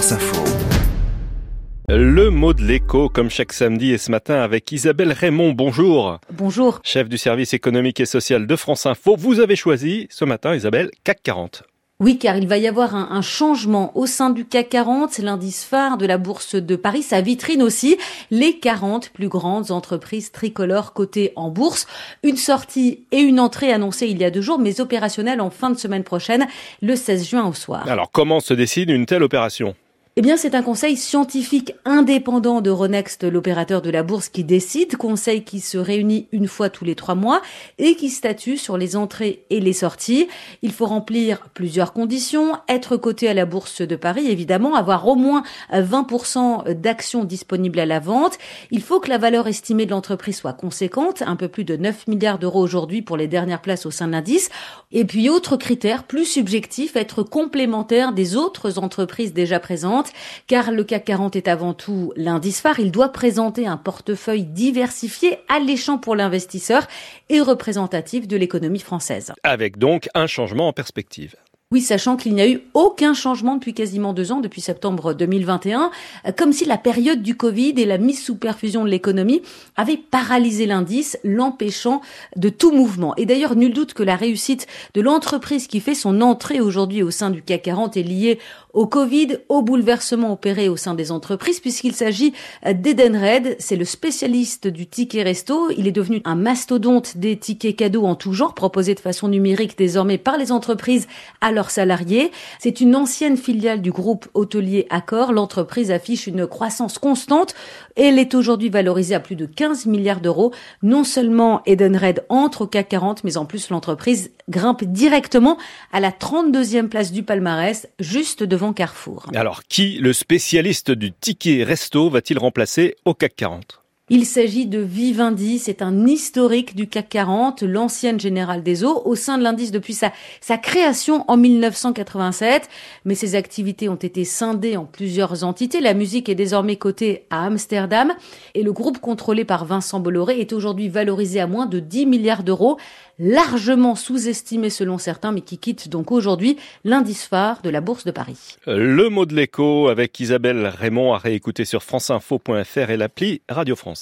France Info. Le mot de l'écho, comme chaque samedi et ce matin avec Isabelle Raymond. Bonjour. Bonjour. Chef du service économique et social de France Info. Vous avez choisi ce matin, Isabelle, CAC 40. Oui, car il va y avoir un, un, changement au sein du CAC 40, c'est l'indice phare de la bourse de Paris, sa vitrine aussi, les 40 plus grandes entreprises tricolores cotées en bourse. Une sortie et une entrée annoncées il y a deux jours, mais opérationnelles en fin de semaine prochaine, le 16 juin au soir. Alors comment se décide une telle opération? Eh bien, c'est un conseil scientifique indépendant de Ronext, l'opérateur de la bourse, qui décide, conseil qui se réunit une fois tous les trois mois et qui statue sur les entrées et les sorties. Il faut remplir plusieurs conditions, être coté à la bourse de Paris, évidemment, avoir au moins 20% d'actions disponibles à la vente. Il faut que la valeur estimée de l'entreprise soit conséquente, un peu plus de 9 milliards d'euros aujourd'hui pour les dernières places au sein de l'indice. Et puis, autre critère plus subjectif, être complémentaire des autres entreprises déjà présentes car le CAC 40 est avant tout l'indice phare. Il doit présenter un portefeuille diversifié, alléchant pour l'investisseur et représentatif de l'économie française. Avec donc un changement en perspective. Oui, sachant qu'il n'y a eu aucun changement depuis quasiment deux ans, depuis septembre 2021, comme si la période du Covid et la mise sous perfusion de l'économie avaient paralysé l'indice, l'empêchant de tout mouvement. Et d'ailleurs, nul doute que la réussite de l'entreprise qui fait son entrée aujourd'hui au sein du CAC 40 est liée au Covid, au bouleversement opéré au sein des entreprises, puisqu'il s'agit d'Edenred. C'est le spécialiste du ticket resto. Il est devenu un mastodonte des tickets cadeaux en tout genre, proposés de façon numérique désormais par les entreprises à leurs salariés. C'est une ancienne filiale du groupe hôtelier Accor. L'entreprise affiche une croissance constante. Elle est aujourd'hui valorisée à plus de 15 milliards d'euros. Non seulement Edenred entre au CAC 40, mais en plus l'entreprise grimpe directement à la 32e place du palmarès, juste devant Carrefour. Alors, qui, le spécialiste du ticket resto, va-t-il remplacer au CAC 40 il s'agit de Vivendi, c'est un historique du CAC 40, l'ancienne générale des eaux, au sein de l'indice depuis sa, sa création en 1987. Mais ses activités ont été scindées en plusieurs entités. La musique est désormais cotée à Amsterdam et le groupe contrôlé par Vincent Bolloré est aujourd'hui valorisé à moins de 10 milliards d'euros, largement sous-estimé selon certains, mais qui quitte donc aujourd'hui l'indice phare de la Bourse de Paris. Le mot de l'écho avec Isabelle Raymond à réécouter sur franceinfo.fr et l'appli Radio France.